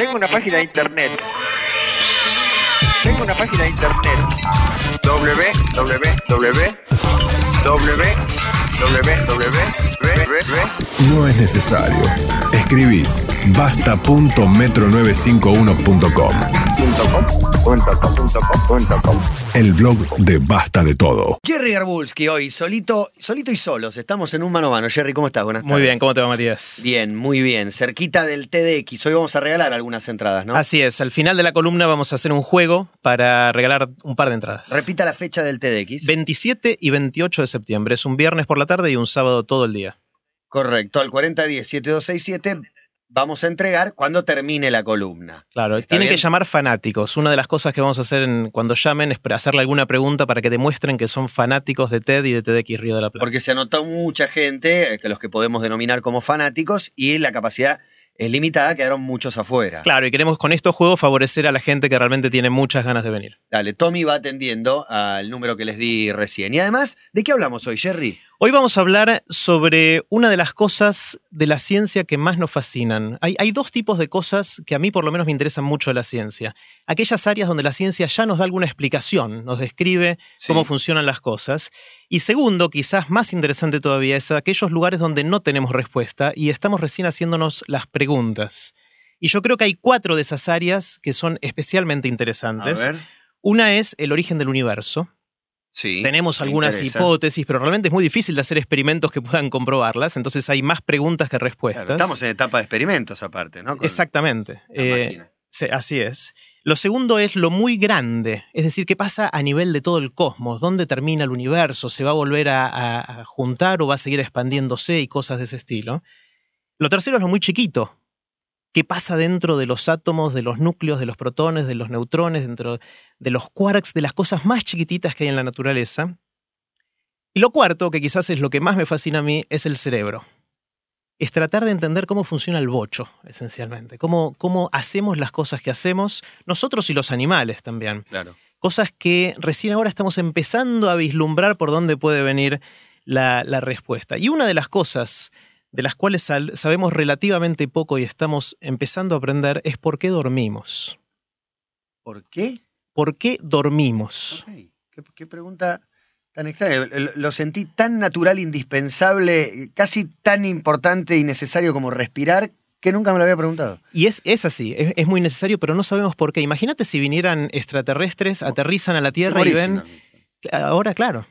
Tengo una página de internet. Tengo una página de internet. www. No es necesario. Escribís basta.metro95uno.com. El blog de Basta de Todo. Jerry Garbulski hoy, solito, solito y solos. Estamos en un mano a mano. Jerry, ¿cómo estás? Buenas tardes. Muy bien, ¿cómo te va, Matías? Bien, muy bien. Cerquita del TDX. Hoy vamos a regalar algunas entradas, ¿no? Así es, al final de la columna vamos a hacer un juego para regalar un par de entradas. Repita la fecha del TDX. 27 y 28 de septiembre. Es un viernes por la tarde y un sábado todo el día. Correcto, al 4010-7267 vamos a entregar cuando termine la columna. Claro, ¿Está tienen bien? que llamar fanáticos. Una de las cosas que vamos a hacer en- cuando llamen es para hacerle alguna pregunta para que demuestren que son fanáticos de TED y de TEDx Río de la Plata. Porque se anotó mucha gente, eh, que los que podemos denominar como fanáticos, y la capacidad es limitada, quedaron muchos afuera. Claro, y queremos con estos juegos favorecer a la gente que realmente tiene muchas ganas de venir. Dale, Tommy va atendiendo al número que les di recién. Y además, ¿de qué hablamos hoy, Jerry? Hoy vamos a hablar sobre una de las cosas de la ciencia que más nos fascinan. Hay, hay dos tipos de cosas que a mí por lo menos me interesan mucho de la ciencia. Aquellas áreas donde la ciencia ya nos da alguna explicación, nos describe Sí. cómo funcionan las cosas. Y segundo, quizás más interesante todavía, es aquellos lugares donde no tenemos respuesta y estamos recién haciéndonos las preguntas. Y yo creo que hay cuatro de esas áreas que son especialmente A interesantes. ver. Una es el origen del universo. Sí. Tenemos algunas hipótesis, pero realmente es muy difícil de hacer experimentos que puedan comprobarlas, entonces hay más preguntas que respuestas. Claro, estamos en etapa de experimentos aparte, ¿no? Con Exactamente. la Eh. Sí, así es. Lo segundo es lo muy grande, es decir, qué pasa a nivel de todo el cosmos, dónde termina el universo, se va a volver a, a- a juntar o va a seguir expandiéndose y cosas de ese estilo. Lo tercero es lo muy chiquito, qué pasa dentro de los átomos, de los núcleos, de los protones, de los neutrones, dentro de los quarks, de las cosas más chiquititas que hay en la naturaleza. Y lo cuarto, que quizás es lo que más me fascina a mí, es el cerebro. Es tratar de entender cómo funciona el bocho, esencialmente. Cómo, cómo hacemos las cosas que hacemos, nosotros y los animales también. Claro. Cosas que recién ahora estamos empezando a vislumbrar por dónde puede venir la, la respuesta. Y una de las cosas de las cuales sabemos relativamente poco y estamos empezando a aprender es por qué dormimos. ¿Por qué? ¿Por qué dormimos? Ok, ¿Qué, qué pregunta tan extraña. Lo, lo sentí tan natural, indispensable, casi tan importante y necesario como respirar, que nunca me lo había preguntado. Y es, es así, es, es muy necesario, pero no sabemos por qué. Imagínate si vinieran extraterrestres, aterrizan a la Tierra y ven... Ahora, claro.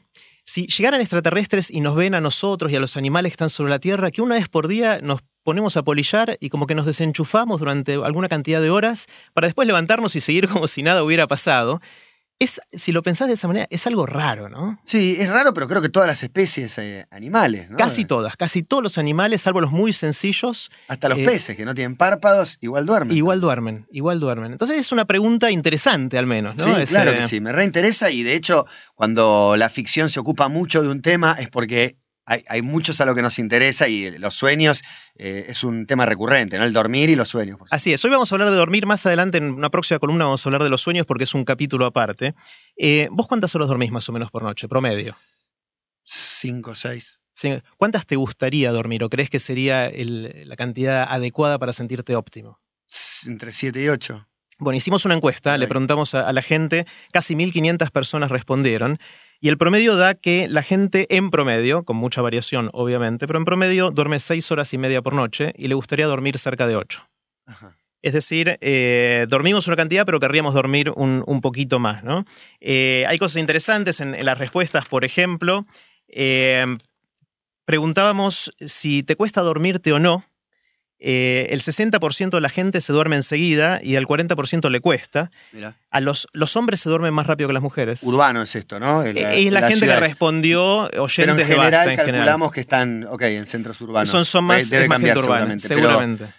Si llegaran extraterrestres y nos ven a nosotros y a los animales que están sobre la Tierra, que una vez por día nos ponemos a polillar y como que nos desenchufamos durante alguna cantidad de horas para después levantarnos y seguir como si nada hubiera pasado, es, si lo pensás de esa manera, es algo raro, ¿no? Sí, es raro, pero creo que todas las especies eh, animales, ¿no? Casi todas, casi todos los animales, salvo los muy sencillos, Hasta los eh, peces que no tienen párpados, igual duermen. igual duermen, igual duermen. Entonces es una pregunta interesante al menos, ¿no? Sí, Es, claro eh, que sí, me reinteresa y de hecho cuando la ficción se ocupa mucho de un tema es porque hay, hay muchos a lo que nos interesa y los sueños eh, es un tema recurrente, ¿no? El dormir y los sueños. por Así es, hoy vamos a hablar de dormir, más adelante en una próxima columna vamos a hablar de los sueños porque es un capítulo aparte. Eh, ¿Vos cuántas horas dormís más o menos por noche, promedio? Cinco, seis. Sí, ¿Cuántas te gustaría dormir o crees que sería el- la cantidad adecuada para sentirte óptimo? Entre siete y ocho. Bueno, hicimos una encuesta, le preguntamos a, a la gente, casi 1.500 personas respondieron, y el promedio da que la gente en promedio, con mucha variación obviamente, pero en promedio duerme 6 horas y media por noche y le gustaría dormir cerca de 8. Ajá. Es decir, eh, dormimos una cantidad, pero querríamos dormir un, un poquito más. ¿no? Eh, hay cosas interesantes en, en las respuestas, por ejemplo. eh, preguntábamos si te cuesta dormirte o no. Eh, el 60% de la gente se duerme enseguida y al 40% le cuesta. Mira. A los, los hombres se duermen más rápido que las mujeres. Urbano es esto, ¿no? Eh, es la, gente ciudad. que respondió, oyentes Pero en de general Basta, en calculamos general. que están, ok, en centros urbanos. Son, son más, Debe es más cambiar gente urbana, seguramente. pero- seguramente. Pero,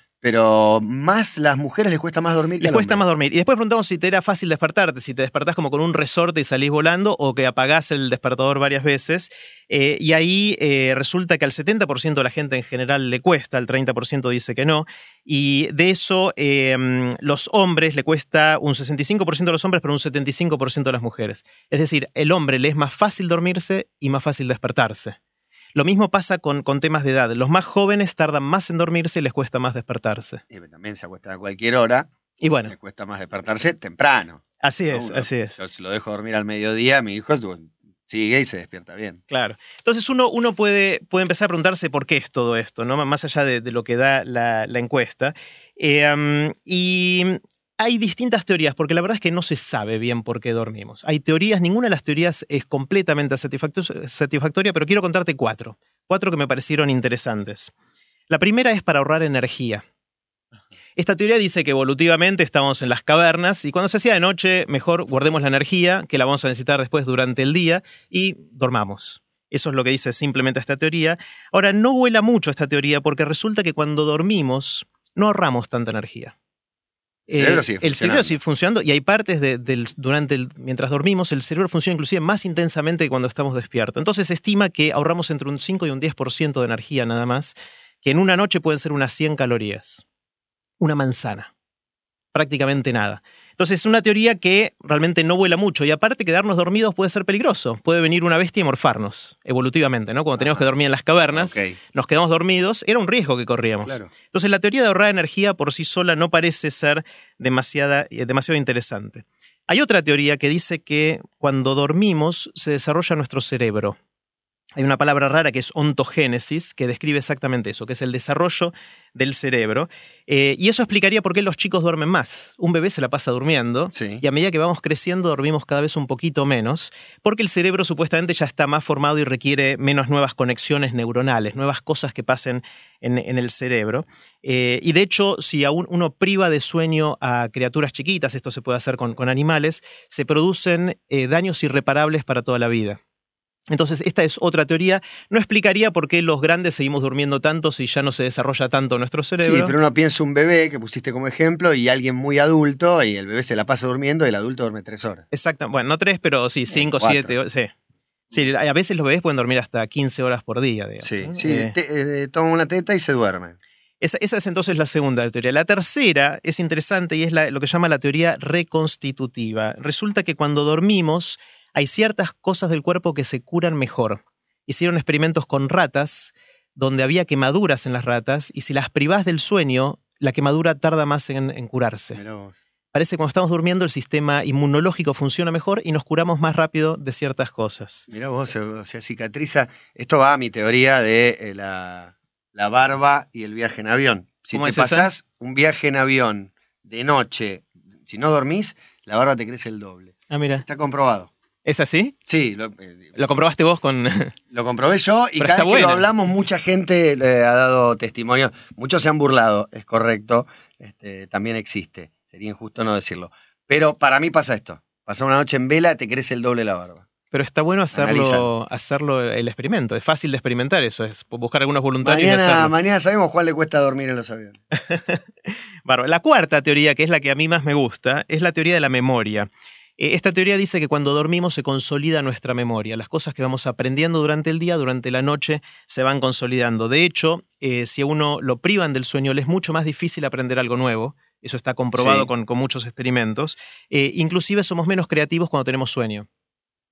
más las mujeres les cuesta más dormir que Les cuesta más dormir. Y después preguntamos si te era fácil despertarte, si te despertás como con un resorte y salís volando o que apagás el despertador varias veces. Eh, y ahí eh, resulta que al 70% de la gente en general le cuesta, al 30% dice que no. Y de eso, eh, los hombres le cuesta un 65% de los hombres, pero un 75% de las mujeres. Es decir, el hombre le es más fácil dormirse y más fácil despertarse. Lo mismo pasa con, con temas de edad. Los más jóvenes tardan más en dormirse y les cuesta más despertarse. Y también se acuestan a cualquier hora. Y bueno, Le cuesta más despertarse temprano. así ¿no? es, Uno- así es. Yo si lo dejo dormir al mediodía, mi hijo sigue y se despierta bien. Claro. Entonces uno, uno puede, puede empezar a preguntarse por qué es todo esto, ¿no? Más allá de, de lo que da la, la encuesta. Eh, um, y hay distintas teorías, porque la verdad es que no se sabe bien por qué dormimos. Hay teorías, ninguna de las teorías es completamente satisfacto- satisfactoria, pero quiero contarte cuatro. Cuatro que me parecieron interesantes. La primera es para ahorrar energía. Esta teoría dice que evolutivamente estamos en las cavernas y cuando se hacía de noche, mejor guardemos la energía, que la vamos a necesitar después durante el día, y dormamos. Eso es lo que dice simplemente esta teoría. Ahora, no vuela mucho esta teoría porque resulta que cuando dormimos no ahorramos tanta energía. El cerebro Eh, sigue el cerebro funcionando. sigue funcionando y hay partes de- del, durante el, mientras dormimos, el cerebro funciona inclusive más intensamente que cuando estamos despiertos. Entonces se estima que ahorramos entre un 5 y un 10% de energía nada más, que en una noche pueden ser unas 100 calorías. Una manzana. Prácticamente nada. Entonces es una teoría que realmente no vuela mucho y aparte quedarnos dormidos puede ser peligroso. Puede venir una bestia y morfarnos, evolutivamente, ¿no? Cuando teníamos que dormir en las cavernas, nos quedamos dormidos, era un riesgo que corríamos. Claro. Entonces la teoría de ahorrar energía por sí sola no parece ser demasiada, eh, demasiado interesante. Hay otra teoría que dice que cuando dormimos se desarrolla nuestro cerebro. Hay una palabra rara que es ontogénesis, que describe exactamente eso, que es el desarrollo del cerebro. Eh, y eso explicaría por qué los chicos duermen más. Un bebé se la pasa durmiendo Sí. y a medida que vamos creciendo dormimos cada vez un poquito menos, porque el cerebro supuestamente ya está más formado y requiere menos nuevas conexiones neuronales, nuevas cosas que pasen en, en el cerebro. Eh, y de hecho, si aún uno priva de sueño a criaturas chiquitas, esto se puede hacer con, con animales, se producen eh, daños irreparables para toda la vida. Entonces, esta es otra teoría. No explicaría por qué los grandes seguimos durmiendo tanto si ya no se desarrolla tanto nuestro cerebro. Sí, pero uno piensa un bebé que pusiste como ejemplo y alguien muy adulto y el bebé se la pasa durmiendo y el adulto duerme tres horas. Exacto. Bueno, no tres, pero sí, cinco, siete. Sí. Sí, a veces los bebés pueden dormir hasta 15 horas por día. digamos, Sí, sí, Eh, te- eh, toma una teta y se duerme. esa, esa es entonces la segunda teoría. La tercera es interesante y es la- lo que se llama la teoría reconstitutiva. Resulta que cuando dormimos hay ciertas cosas del cuerpo que se curan mejor. Hicieron experimentos con ratas donde había quemaduras en las ratas y si las privás del sueño, la quemadura tarda más en- en curarse. Parece que cuando estamos durmiendo el sistema inmunológico funciona mejor y nos curamos más rápido de ciertas cosas. Mirá vos, se, o sea, cicatriza. Esto va a mi teoría de eh, la, la barba y el viaje en avión. Si ¿Cómo te esa? pasás un viaje en avión de noche, si no dormís, la barba te crece el doble. Ah, mira. Está comprobado. ¿Es así? Sí, lo, eh, ¿Lo comprobaste vos con...? lo comprobé yo y Pero cada vez que lo hablamos, mucha gente eh, ha dado testimonio. Muchos se han burlado, es correcto. Este, también existe. Sería injusto no decirlo. Pero para mí pasa esto. Pasar una noche en vela, te crece el doble la barba. Pero está bueno hacerlo, hacerlo el experimento. Es fácil de experimentar eso. Es buscar algunos voluntarios y Mañana, hacerlo. mañana sabemos cuál le cuesta dormir en los aviones. Bárbaro. La cuarta teoría, que es la que a mí más me gusta, es la teoría de la memoria. Eh, Esta teoría dice que cuando dormimos se consolida nuestra memoria. Las cosas que vamos aprendiendo durante el día, durante la noche, se van consolidando. De hecho, eh, si a uno lo privan del sueño, le es mucho más difícil aprender algo nuevo. Eso está comprobado Sí. con, con muchos experimentos. Eh, inclusive somos menos creativos cuando tenemos sueño.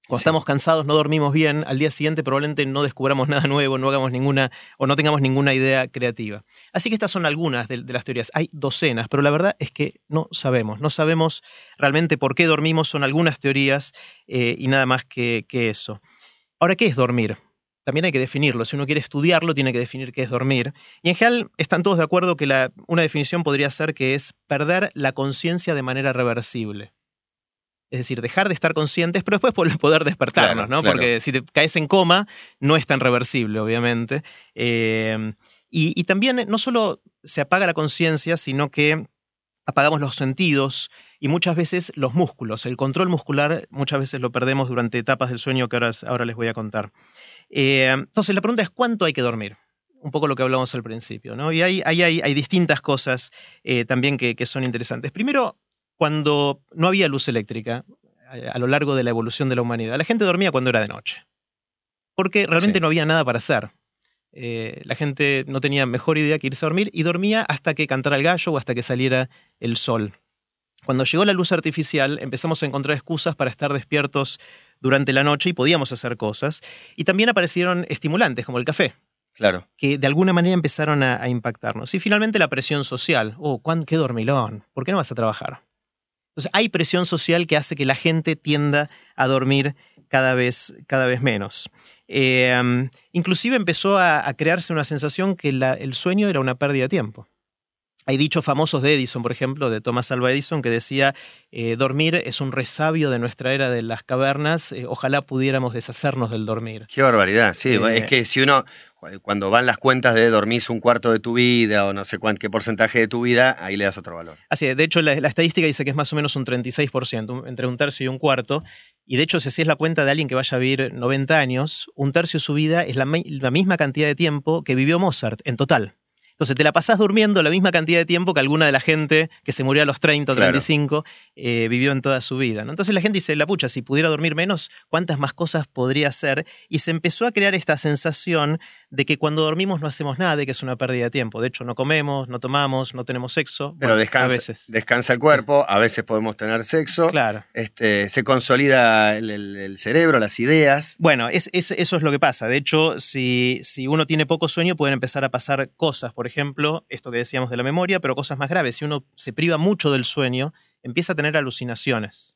Cuando Sí. estamos cansados, no dormimos bien, al día siguiente probablemente no descubramos nada nuevo, no hagamos ninguna o no tengamos ninguna idea creativa. Así que estas son algunas de, de las teorías. Hay docenas, pero la verdad es que no sabemos. No sabemos realmente por qué dormimos, son algunas teorías eh, y nada más que, que eso. Ahora, ¿qué es dormir? También hay que definirlo. Si uno quiere estudiarlo, tiene que definir qué es dormir. Y en general están todos de acuerdo que la- una definición podría ser que es perder la conciencia de manera reversible. Es decir, dejar de estar conscientes, pero después po- poder despertarnos, Claro, ¿no? claro. Porque si te caes en coma, no es tan reversible, obviamente. Eh, y, y también no solo se apaga la conciencia, sino que apagamos los sentidos y muchas veces los músculos. El control muscular muchas veces lo perdemos durante etapas del sueño que ahora, ahora les voy a contar. Eh, entonces, la pregunta es: ¿cuánto hay que dormir? Un poco lo que hablamos al principio, ¿no? Y hay, hay, hay, hay distintas cosas eh, también que, que son interesantes. Primero, cuando no había luz eléctrica a, a lo largo de la evolución de la humanidad, la gente dormía cuando era de noche. Porque realmente Sí. no había nada para hacer. Eh, la gente no tenía mejor idea que irse a dormir y dormía hasta que cantara el gallo o hasta que saliera el sol. Cuando llegó la luz artificial empezamos a encontrar excusas para estar despiertos durante la noche y podíamos hacer cosas. Y también aparecieron estimulantes como el café. Claro. que de alguna manera empezaron a, a impactarnos. Y finalmente la presión social. Oh, ¿cuán- qué dormilón. ¿Por qué no vas a trabajar? Entonces hay presión social que hace que la gente tienda a dormir cada vez, cada vez menos. Eh, inclusive empezó a, crearse una sensación que el sueño era una pérdida de tiempo. Hay dichos famosos de Edison, por ejemplo, de Thomas Alva Edison, que decía, eh, dormir es un resabio de nuestra era de las cavernas, eh, ojalá pudiéramos deshacernos del dormir. Qué barbaridad, sí. Eh, es que si uno, cuando van las cuentas de dormís un cuarto de tu vida o no sé cuán, qué porcentaje de tu vida, ahí le das otro valor. Así es, de hecho la, la estadística dice que es más o menos un 36%, un- entre un tercio y un cuarto, y de hecho si así es la cuenta de alguien que vaya a vivir 90 años, un tercio de su vida es la misma cantidad de tiempo que vivió Mozart en total. Entonces te la pasás durmiendo la misma cantidad de tiempo que alguna de la gente que se murió a los 30 o Claro. 35 eh, vivió en toda su vida. ¿no? Entonces la gente dice, la pucha, si pudiera dormir menos, ¿cuántas más cosas podría hacer? Y se empezó a crear esta sensación de que cuando dormimos no hacemos nada, de que es una pérdida de tiempo. De hecho, no comemos, no tomamos, no tenemos sexo. Pero Bueno, descansa, A veces. descansa el cuerpo, a veces podemos tener sexo, Claro. este, se consolida el, el- el cerebro, las ideas. Bueno, es- es- eso es lo que pasa. De hecho, si, si uno tiene poco sueño, pueden empezar a pasar cosas. Por ejemplo, esto que decíamos de la memoria, pero cosas más graves. Si uno se priva mucho del sueño, empieza a tener alucinaciones.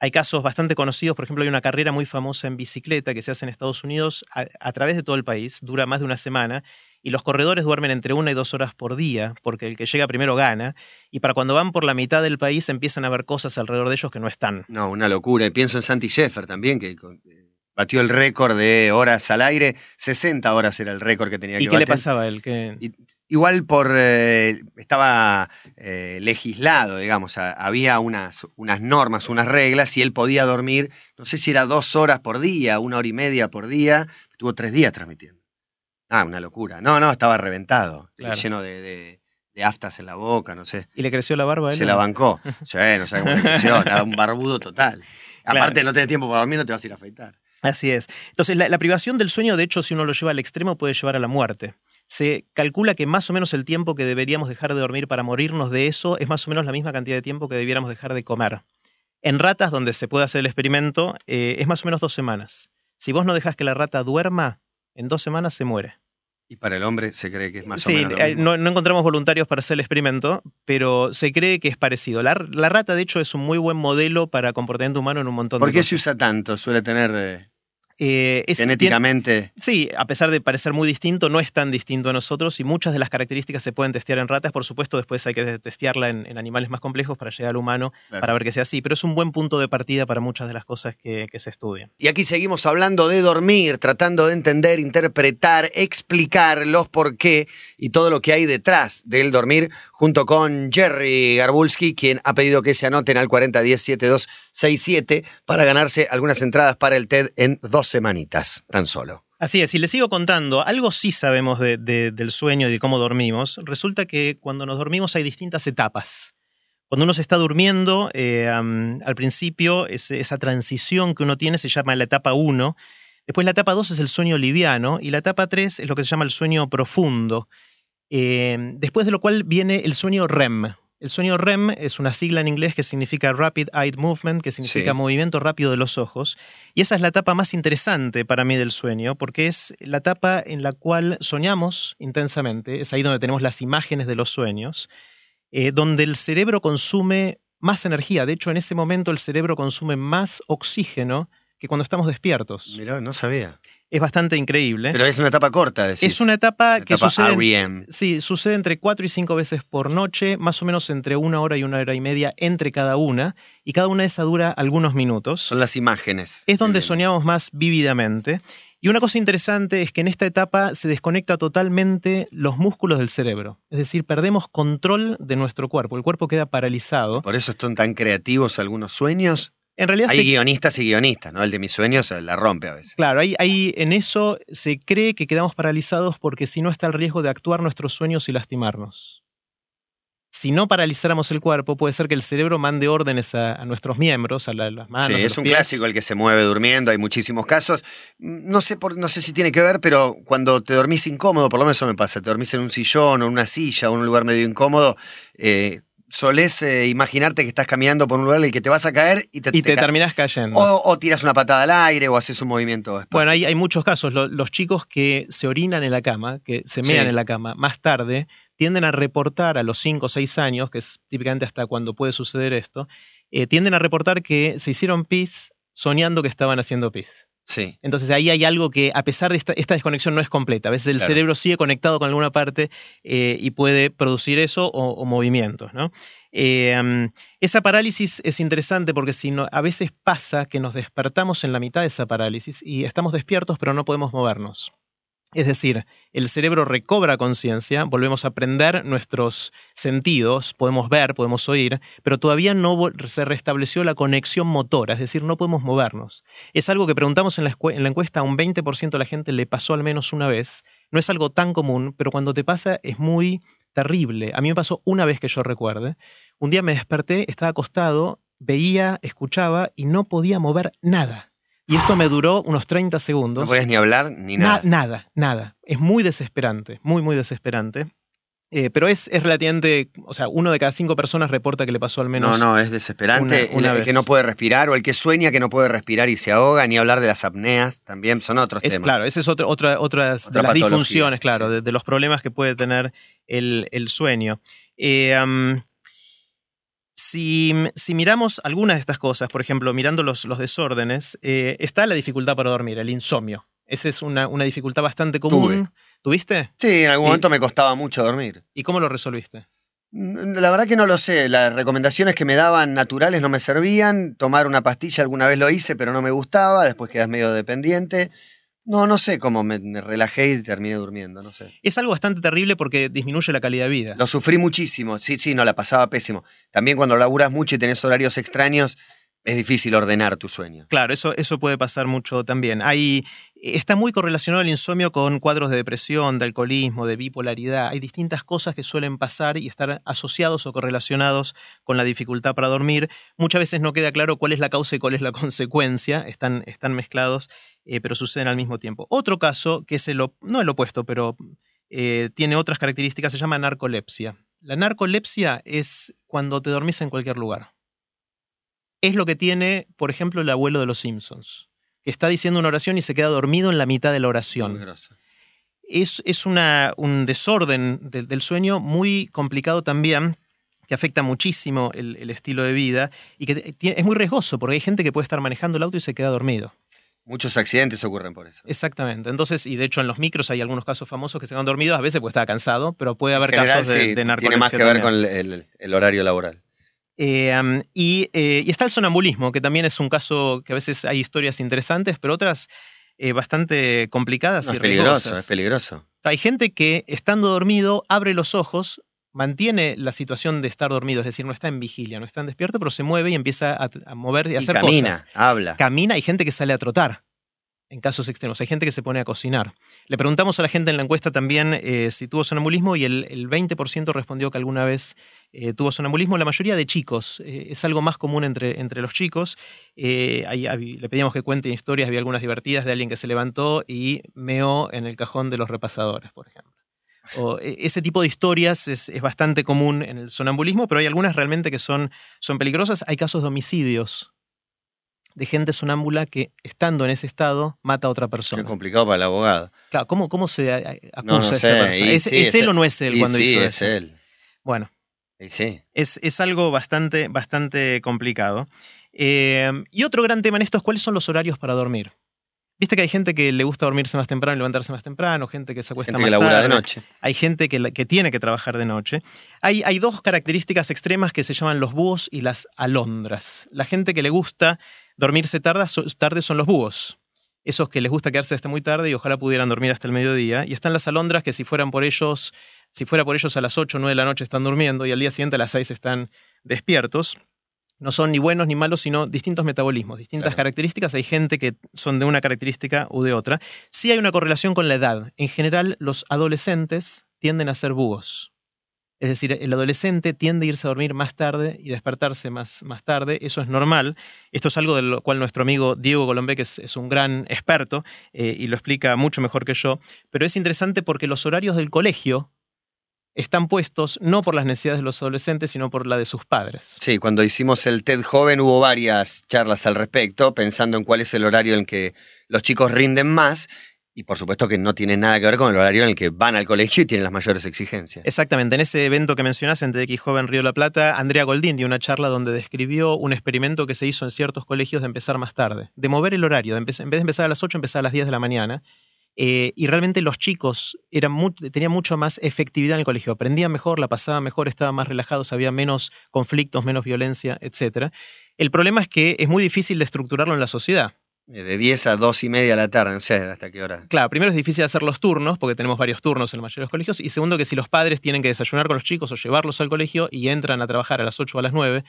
Hay casos bastante conocidos, por ejemplo, hay una carrera muy famosa en bicicleta que se hace en Estados Unidos a, través de todo el país, dura más de una semana, y los corredores duermen entre una y dos horas por día, porque el que llega primero gana, y para cuando van por la mitad del país empiezan a ver cosas alrededor de ellos que no están. No, una locura. Y pienso en Santi Sheffer también, que eh, batió el récord de horas al aire. 60 horas era el récord que tenía ¿Y que qué le pasaba a él? Y- Igual por eh, estaba eh, legislado, digamos, a- había unas, unas normas, unas reglas, y él podía dormir, no sé si era dos horas por día, una hora y media por día, estuvo tres días transmitiendo. Ah, una locura. No, no, estaba reventado, Claro. lleno de, de- de aftas en la boca, no sé. ¿Y le creció la barba a él? Se la bancó. Sí, no sé cómo le creció, era un barbudo total. Claro. Aparte, no tenés tiempo para dormir, no te vas a ir a afeitar. Así es. Entonces, la, privación del sueño, de hecho, si uno lo lleva al extremo, puede llevar a la muerte. Se calcula que más o menos el tiempo que deberíamos dejar de dormir para morirnos de eso es más o menos la misma cantidad de tiempo que debiéramos dejar de comer. En ratas, donde se puede hacer el experimento, eh, es más o menos dos semanas. Si vos no dejas que la rata duerma, en dos semanas se muere. Y para el hombre se cree que es más o sí, menos. lo eh, mismo. no, no encontramos voluntarios para hacer el experimento, pero se cree que es parecido. La, la rata, de hecho, es un muy buen modelo para comportamiento humano en un montón ¿Por de qué cosas. se usa tanto? Suele tener eh, Eh, es- tiene- genéticamente. Sí, a pesar de parecer muy distinto, no es tan distinto a nosotros y muchas de las características se pueden testear en ratas. Por supuesto, después hay que testearla en, en animales más complejos para llegar al humano, Claro. para ver que sea así. Pero es un buen punto de partida para muchas de las cosas que, que se estudian. Y aquí seguimos hablando de dormir, tratando de entender, interpretar, explicar los por qué y todo lo que hay detrás del dormir, junto con Jerry Garbulski, quien ha pedido que se anoten al 40107267 para ganarse algunas entradas para el TED en dos semanitas, tan solo. Así es, y les sigo contando, algo sí sabemos de- de- del sueño y de cómo dormimos. Resulta que cuando nos dormimos hay distintas etapas. Cuando uno se está durmiendo, eh, al principio ese- esa transición que uno tiene se llama la etapa 1. Después la etapa 2 es el sueño liviano y la etapa 3 es lo que se llama el sueño profundo. Eh, después de lo cual viene el sueño REM. El sueño REM es una sigla en inglés que significa Rapid Eye Movement, que significa Sí. movimiento rápido de los ojos. Y esa es la etapa más interesante para mí del sueño, porque es la etapa en la cual soñamos intensamente. Es ahí donde tenemos las imágenes de los sueños, eh, donde el cerebro consume más energía. De hecho, en ese momento el cerebro consume más oxígeno que cuando estamos despiertos. Mirá, no sabía. Es bastante increíble. Pero es una etapa corta, decís. es una etapa La que etapa sucede... REM. Sí, sucede entre cuatro y cinco veces por noche, más o menos entre una hora y una hora y media entre cada una, y cada una de esas dura algunos minutos. Son las imágenes. Es donde soñamos más vívidamente. Y una cosa interesante es que en esta etapa se desconecta totalmente los músculos del cerebro. Es decir, perdemos control de nuestro cuerpo. El cuerpo queda paralizado. Por eso son tan creativos algunos sueños. En realidad, Hay se- guionistas y guionistas, ¿no? El de mis sueños la rompe a veces. claro, ahí, ahí en eso se cree que quedamos paralizados porque si no está el riesgo de actuar nuestros sueños y lastimarnos. Si no paralizáramos el cuerpo, puede ser que el cerebro mande órdenes a, a nuestros miembros, a la- las manos. Sí, a es los un pies. clásico el que se mueve durmiendo, hay muchísimos casos. Mm, No sé, por, no sé si tiene que ver, pero cuando te dormís incómodo, por lo menos eso me pasa, te dormís en un sillón o en una silla o en un lugar medio incómodo, eh, solés eh, imaginarte que estás caminando por un lugar en el que te vas a caer y te, Y te ca- terminás cayendo. o, o tiras una patada al aire o haces un movimiento. espasmo. Bueno, hay, hay muchos casos. Lo- los chicos que se orinan en la cama, que se Sí. mean en la cama, más tarde tienden a reportar a los 5 o 6 años, que es típicamente hasta cuando puede suceder esto, eh, tienden a reportar que se hicieron pis soñando que estaban haciendo pis. Sí. Entonces ahí hay algo que, a pesar de esta, esta desconexión, no es completa. A veces el Claro. cerebro sigue conectado con alguna parte eh, y puede producir eso o, o movimientos. ¿no? Eh, um, esa parálisis es interesante porque si no, a veces pasa que nos despertamos en la mitad de esa parálisis y estamos despiertos pero no podemos movernos. Es decir, el cerebro recobra conciencia, volvemos a aprender nuestros sentidos, podemos ver, podemos oír, pero todavía no se restableció la conexión motora, es decir, no podemos movernos. Es algo que preguntamos en la, escue- en la encuesta, a un 20% de la gente le pasó al menos una vez. No es algo tan común, pero cuando te pasa es muy terrible. A mí me pasó una vez que yo recuerde. Un día me desperté, estaba acostado, veía, escuchaba y no podía mover nada. Y esto me duró unos 30 segundos. No podías ni hablar ni Na- nada. nada, nada. Es muy desesperante, muy, muy desesperante. Eh, pero es, es relativamente, o sea, uno de cada cinco personas reporta que le pasó al No, menos. no, es desesperante. una- una el, que no puede respirar o el que sueña que no puede respirar y se ahoga, ni hablar de las apneas, también son otros Es, temas. claro, esa es otra, otra, otra de las disfunciones, claro, sí. de, de los problemas que puede tener el, el sueño. Eh, si, si miramos algunas de estas cosas, por ejemplo, mirando los, los desórdenes, eh, está la dificultad para dormir, el insomnio. Esa es una, una dificultad bastante común. ¿Tuviste? Sí, en algún Y- momento me costaba mucho dormir. ¿Y cómo lo resolviste? La verdad que no lo sé. Las recomendaciones que me daban naturales no me servían. Tomar una pastilla alguna vez lo hice, pero no me gustaba. Después quedas medio dependiente. No, no sé cómo me, me relajé y terminé durmiendo, no sé. Es algo bastante terrible porque disminuye la calidad de vida. Lo sufrí muchísimo. Sí, sí, no, la pasaba pésimo. También cuando laburas mucho y tenés horarios extraños, es difícil ordenar tu sueño. Claro, eso, eso puede pasar mucho también. Hay, está muy correlacionado el insomnio con cuadros de depresión, de alcoholismo, de bipolaridad. Hay distintas cosas que suelen pasar y estar asociados o correlacionados con la dificultad para dormir. Muchas veces no queda claro cuál es la causa y cuál es la consecuencia. Están, están mezclados, eh, pero suceden al mismo tiempo. Otro caso, que es el, no el opuesto, pero eh, tiene otras características, se llama narcolepsia. La narcolepsia es cuando te dormís en cualquier lugar es lo que tiene, por ejemplo, el abuelo de los Simpsons, está diciendo una oración y se queda dormido en la mitad de la oración. Es, es una- un desorden del- del sueño muy complicado también, que afecta muchísimo el, el estilo de vida y que tiene- es muy riesgoso, porque hay gente que puede estar manejando el auto y se queda dormido. Muchos accidentes ocurren por eso. Exactamente. Entonces, y de hecho en los micros hay algunos casos famosos que se quedan dormidos, a veces porque estaba cansado, pero puede haber general, casos de, sí, de tiene más que ver también. con el, el- el horario laboral. Eh, y, eh, y está el sonambulismo, que también es un caso que a veces hay historias interesantes, pero otras eh, bastante complicadas No, y es peligroso, es peligroso. Hay gente que estando dormido abre los ojos, mantiene la situación de estar dormido, es decir, no está en vigilia, no está en despierto, pero se mueve y empieza a, a mover y a Y hacer camina, cosas. habla. Camina, hay gente que sale a trotar. En casos extremos, hay gente que se pone a cocinar. Le preguntamos a la gente en la encuesta también eh, si tuvo sonambulismo y el, el 20% respondió que alguna vez eh, tuvo sonambulismo. La mayoría de chicos, eh, es algo más común entre, entre los chicos. Le pedíamos que cuente historias, había algunas divertidas de alguien que se levantó y meó en el cajón de los repasadores, por ejemplo. O, e- ese tipo de historias es, es bastante común en el sonambulismo, pero hay algunas realmente que son, son peligrosas. Hay casos de homicidios de gente sonámbula que, estando en ese estado, mata a otra Qué persona. complicado para el abogado. Claro, ¿cómo, cómo se acusa No, no a esa persona? ¿Es, sí, es él o no es él y cuando sí, hizo es eso? él. Bueno, Y sí. es, es algo bastante, bastante complicado. Eh, y otro gran tema en esto es cuáles son los horarios para dormir. Viste que hay gente que le gusta dormirse más temprano y levantarse más temprano, gente que se acuesta Gente más que labura de tarde. noche. Hay gente que, que tiene que trabajar de noche. Hay, hay dos características extremas que se llaman los búhos y las alondras. La gente que le gusta dormirse tarde, so- tarde son los búhos. Esos que les gusta quedarse hasta muy tarde y ojalá pudieran dormir hasta el mediodía. Y están las alondras que si fueran por ellos, si fuera por ellos a las 8 o 9 de la noche están durmiendo y al día siguiente a las 6 están despiertos. No son ni buenos ni malos, sino distintos metabolismos, distintas Claro. características. Hay gente que son de una característica u de otra. Sí hay una correlación con la edad. En general, los adolescentes tienden a ser búhos. Es decir, el adolescente tiende a irse a dormir más tarde y despertarse más, más tarde. Eso es normal. Esto es algo de lo cual nuestro amigo Diego Colombé, que es, un gran experto eh, y lo explica mucho mejor que yo. Pero es interesante porque los horarios del colegio están puestos no por las necesidades de los adolescentes, sino por la de sus padres. Sí, cuando hicimos el TED joven hubo varias charlas al respecto, pensando en cuál es el horario en que los chicos rinden más. Y por supuesto que no tiene nada que ver con el horario en el que van al colegio y tienen las mayores exigencias. Exactamente. En ese evento que mencionaste en TDX Joven Río de la Plata, Andrea Goldín dio una charla donde describió un experimento que se hizo en ciertos colegios de empezar más tarde, de mover el horario, en vez de empezar a las 8, empezar a las 10 de la mañana. Eh, y realmente los chicos tenían mucho más efectividad en el colegio, aprendían mejor, la pasaban mejor, estaban más relajados, había menos conflictos, menos violencia, etc. El problema es que es muy difícil de estructurarlo en la sociedad. Eh, de 10 a 2 y media de la tarde, no sé hasta qué hora. Claro, primero es difícil hacer los turnos, porque tenemos varios turnos en la mayoría de los colegios, y segundo que si los padres tienen que desayunar con los chicos o llevarlos al colegio y entran a trabajar a las 8 o a las 9,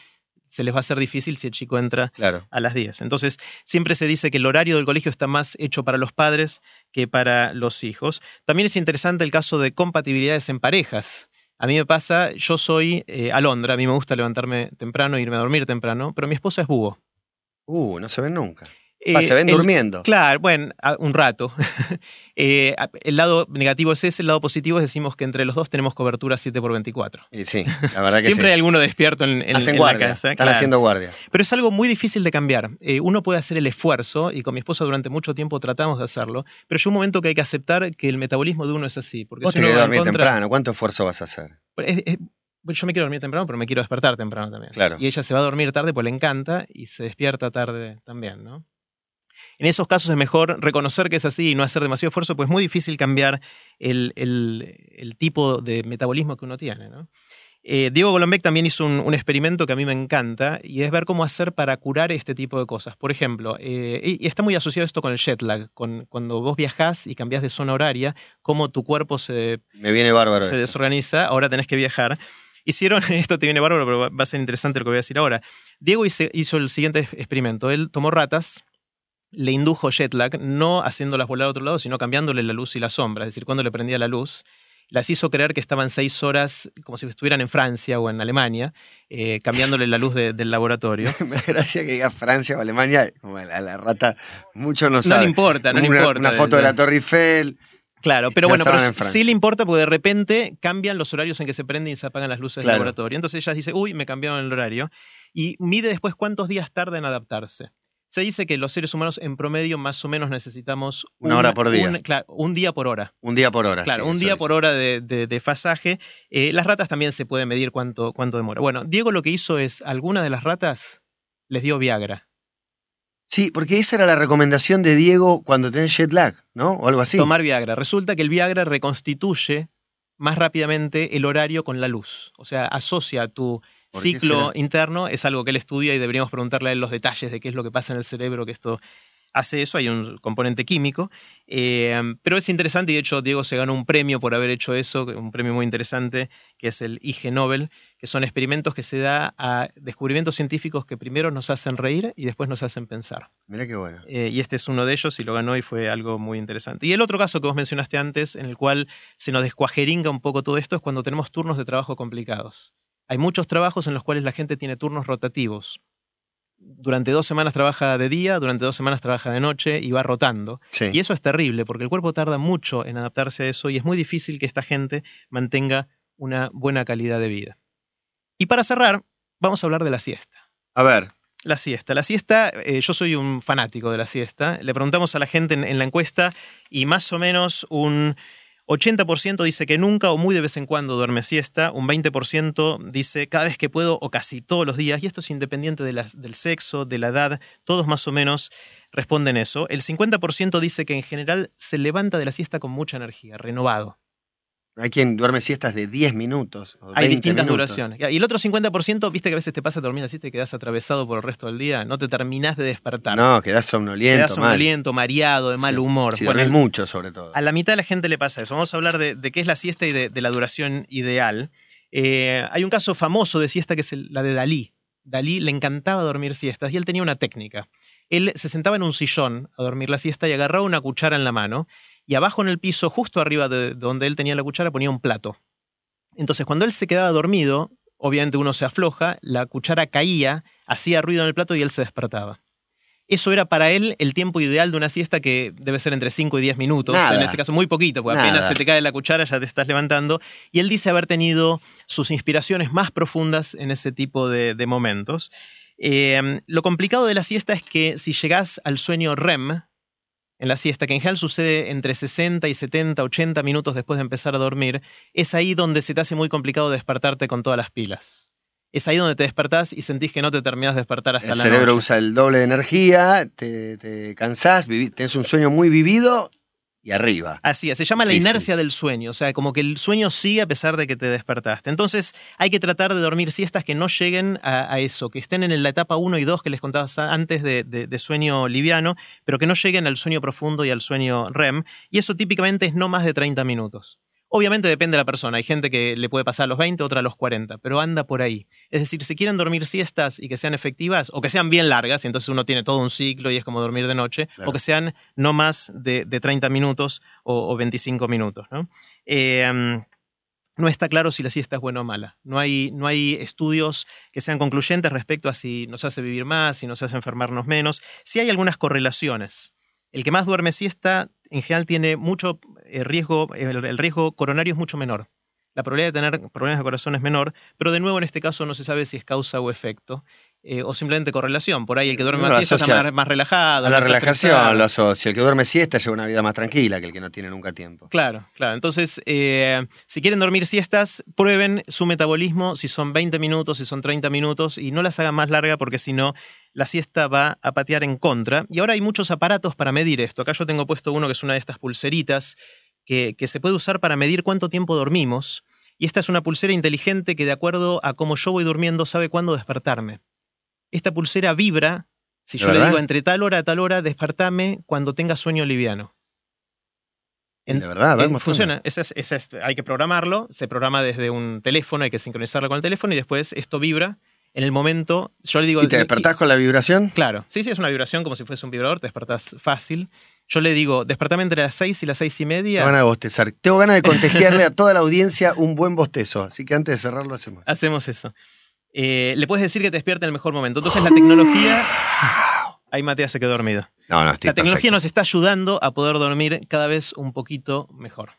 se les va a hacer difícil si el chico entra a las 10. Entonces, siempre se dice que el horario del colegio está más hecho para los padres que para los hijos. También es interesante el caso de compatibilidades en parejas. A mí me pasa, yo soy eh, alondra, a mí me gusta levantarme temprano e irme a dormir temprano, pero mi esposa es búho. Uh, no se ven nunca. Ah, se ven durmiendo. Claro, bueno, un rato. Eh, el lado negativo es ese, el lado positivo es decimos que entre los dos tenemos cobertura 7 por 24 Y sí, la verdad que Siempre hay alguno despierto en, en, la casa. Están haciendo guardia. Pero es algo muy difícil de cambiar. Eh, uno puede hacer el esfuerzo, y con mi esposa durante mucho tiempo tratamos de hacerlo, pero llega un momento que hay que aceptar que el metabolismo de uno es así. Porque Vos tenés que dormir temprano, ¿cuánto esfuerzo vas a hacer? yo me quiero dormir temprano, pero me quiero despertar temprano también. Claro. Y ella se va a dormir tarde, pues le encanta, y se despierta tarde también, ¿no? En esos casos es mejor reconocer que es así y no hacer demasiado esfuerzo, pues es muy difícil cambiar el, tipo de metabolismo que uno tiene. Eh, Diego Golombek también hizo un, experimento que a mí me encanta y es ver cómo hacer para curar este tipo de cosas. Por ejemplo, eh, y está muy asociado esto con el jet lag, con, cuando vos viajás y cambias de zona horaria, cómo tu cuerpo se, me viene bárbaro se desorganiza, ahora tenés que viajar. Hicieron, esto te viene bárbaro, pero va a ser interesante lo que voy a decir ahora. Diego hizo el siguiente experimento. Él tomó ratas, le indujo jet lag, no haciéndolas volar a otro lado, sino cambiándole la luz y la sombra. Es decir, cuando le prendía la luz, las hizo creer que estaban seis horas como si estuvieran en Francia o en Alemania, eh, cambiándole la luz del laboratorio. Me gracia que diga Francia o Alemania, como la, rata, mucho no sabe. No le importa, no le importa. Una foto de la Torre Eiffel. Claro, pero bueno, pero sí le importa porque de repente cambian los horarios en que se prenden y se apagan las luces del laboratorio. Entonces ella dice, uy, me cambiaron el horario. Y mide después cuántos días tarda en adaptarse. Se dice que los seres humanos en promedio más o menos necesitamos una, hora por día. Un, claro, un día por hora. Un día por hora. Claro, un día por hora de, de, fasaje. Eh, las ratas también se puede medir cuánto, cuánto demora. Bueno, Diego lo que hizo es, alguna de las ratas les dio Viagra. Sí, porque esa era la recomendación de Diego cuando tenés jet lag, ¿no? O algo así. Tomar Viagra. Resulta que el Viagra reconstituye más rápidamente el horario con la luz. O sea, asocia tu ciclo interno es algo que él estudia y deberíamos preguntarle a él los detalles de qué es lo que pasa en el cerebro que esto hace eso, hay un componente químico, eh, pero es interesante y de hecho Diego se ganó un premio por haber hecho eso, un premio muy interesante que es el IG Nobel, que son experimentos que se da a descubrimientos científicos que primero nos hacen reír y después nos hacen pensar. Mira qué bueno. Eh, y este es uno de ellos y lo ganó y fue algo muy interesante. Y el otro caso que vos mencionaste antes, en el cual se nos descuajeringa un poco todo esto, es cuando tenemos turnos de trabajo complicados. Hay muchos trabajos en los cuales la gente tiene turnos rotativos. Durante dos semanas trabaja de día, durante dos semanas trabaja de noche y va rotando. Y eso es terrible porque el cuerpo tarda mucho en adaptarse a eso y es muy difícil que esta gente mantenga una buena calidad de vida. Y para cerrar, vamos a hablar de la siesta. A ver. La siesta. La siesta, eh, yo soy un fanático de la siesta. Le preguntamos a la gente en la encuesta y más o menos un 80% dice que nunca o muy de vez en cuando duerme siesta, un 20% dice cada vez que puedo o casi todos los días, y esto es independiente del sexo, de la edad, todos más o menos responden eso. El 50% dice que en general se levanta de la siesta con mucha energía, renovado. Hay quien duerme siestas de 10 minutos. Hay distintas duraciones. Y el otro 50%, viste que a veces te pasa dormir así, te quedas atravesado por el resto del día, no te terminás de despertar. No, quedás somnoliento. Quedás somnoliento, mareado, de mal humor. Si bueno, mucho, sobre todo. A la mitad de la gente le pasa eso. Vamos a hablar de, qué es la siesta y de, la duración ideal. Eh, hay un caso famoso de siesta que es la de Dalí. Dalí le encantaba dormir siestas y él tenía una técnica. Él se sentaba en un sillón a dormir la siesta y agarraba una cuchara en la mano y abajo en el piso, justo arriba de donde él tenía la cuchara, ponía un plato. Entonces, cuando él se quedaba dormido, obviamente uno se afloja, la cuchara caía, hacía ruido en el plato y él se despertaba. Eso era para él el tiempo ideal de una siesta que debe ser entre 5 y 10 minutos. Nada. En ese caso, muy poquito, porque apenas se te cae la cuchara ya te estás levantando. Y él dice haber tenido sus inspiraciones más profundas en ese tipo de, de momentos. Eh, lo complicado de la siesta es que si llegás al sueño REM, en la siesta, que en general sucede entre 60 y 70, 80 minutos después de empezar a dormir, es ahí donde se te hace muy complicado despertarte con todas las pilas. Es ahí donde te despertás y sentís que no te terminás de despertar hasta El la cerebro noche. usa el doble de energía, te, te cansás, tenés un sueño muy vivido y arriba. Así es, se llama la inercia del sueño, o sea, como que el sueño sigue a pesar de que te despertaste. Entonces hay que tratar de dormir siestas que no lleguen a, a eso, que estén en la etapa 1 y 2 que les contabas antes de, de- de sueño liviano, pero que no lleguen al sueño profundo y al sueño REM. Y eso típicamente es no más de 30 minutos. Obviamente depende de la persona, hay gente que le puede pasar a los 20, otra a los 40, pero anda por ahí. Es decir, si quieren dormir siestas y que sean efectivas, o que sean bien largas, y entonces uno tiene todo un ciclo y es como dormir de noche, Claro. o que sean no más de, de 30 minutos o, o 25 minutos. ¿no? Eh, no está claro si la siesta es buena o mala. No hay, no hay estudios que sean concluyentes respecto a si nos hace vivir más, si nos hace enfermarnos menos. Sí hay algunas correlaciones. El que más duerme siesta, en general, tiene mucho eh, riesgo, el, el riesgo coronario es mucho menor. La probabilidad de tener problemas de corazón es menor, pero de nuevo en este caso no se sabe si es causa o efecto, eh, o simplemente correlación. Por ahí el que duerme No, más siesta está más, más relajado. A la relajación lo asocia. El que duerme siesta lleva una vida más tranquila que el que no tiene nunca tiempo. Claro, claro. Entonces, eh, si quieren dormir siestas, prueben su metabolismo, si son 20 minutos, si son 30 minutos, y no las hagan más larga porque si no, la siesta va a patear en contra. Y ahora hay muchos aparatos para medir esto. Acá yo tengo puesto uno que es una de estas pulseritas que, que se puede usar para medir cuánto tiempo dormimos. Y esta es una pulsera inteligente que de acuerdo a cómo yo voy durmiendo sabe cuándo despertarme. Esta pulsera vibra, si ¿De yo le digo entre tal hora a tal hora, despertame cuando tenga sueño liviano. En- de verdad, a ver, mostrame. funciona. Es- es- hay que programarlo. Se programa desde un teléfono, hay que sincronizarlo con el teléfono y después esto vibra en el momento. Yo le digo. ¿Y te despertás con la vibración? Claro, sí, sí, es una vibración como si fuese un vibrador, te despertás fácil. Yo le digo, despertame entre las 6 y las seis y Tengo media. ganas de bostezar. Tengo ganas de contagiarle a toda la audiencia un buen bostezo. Así que antes de cerrarlo hacemos. Hacemos eso. Eh, le puedes decir que te despierte en el mejor momento. Entonces la tecnología. Ahí Matías se quedó dormido. No, no, estoy La tecnología perfecto. nos está ayudando a poder dormir cada vez un poquito mejor.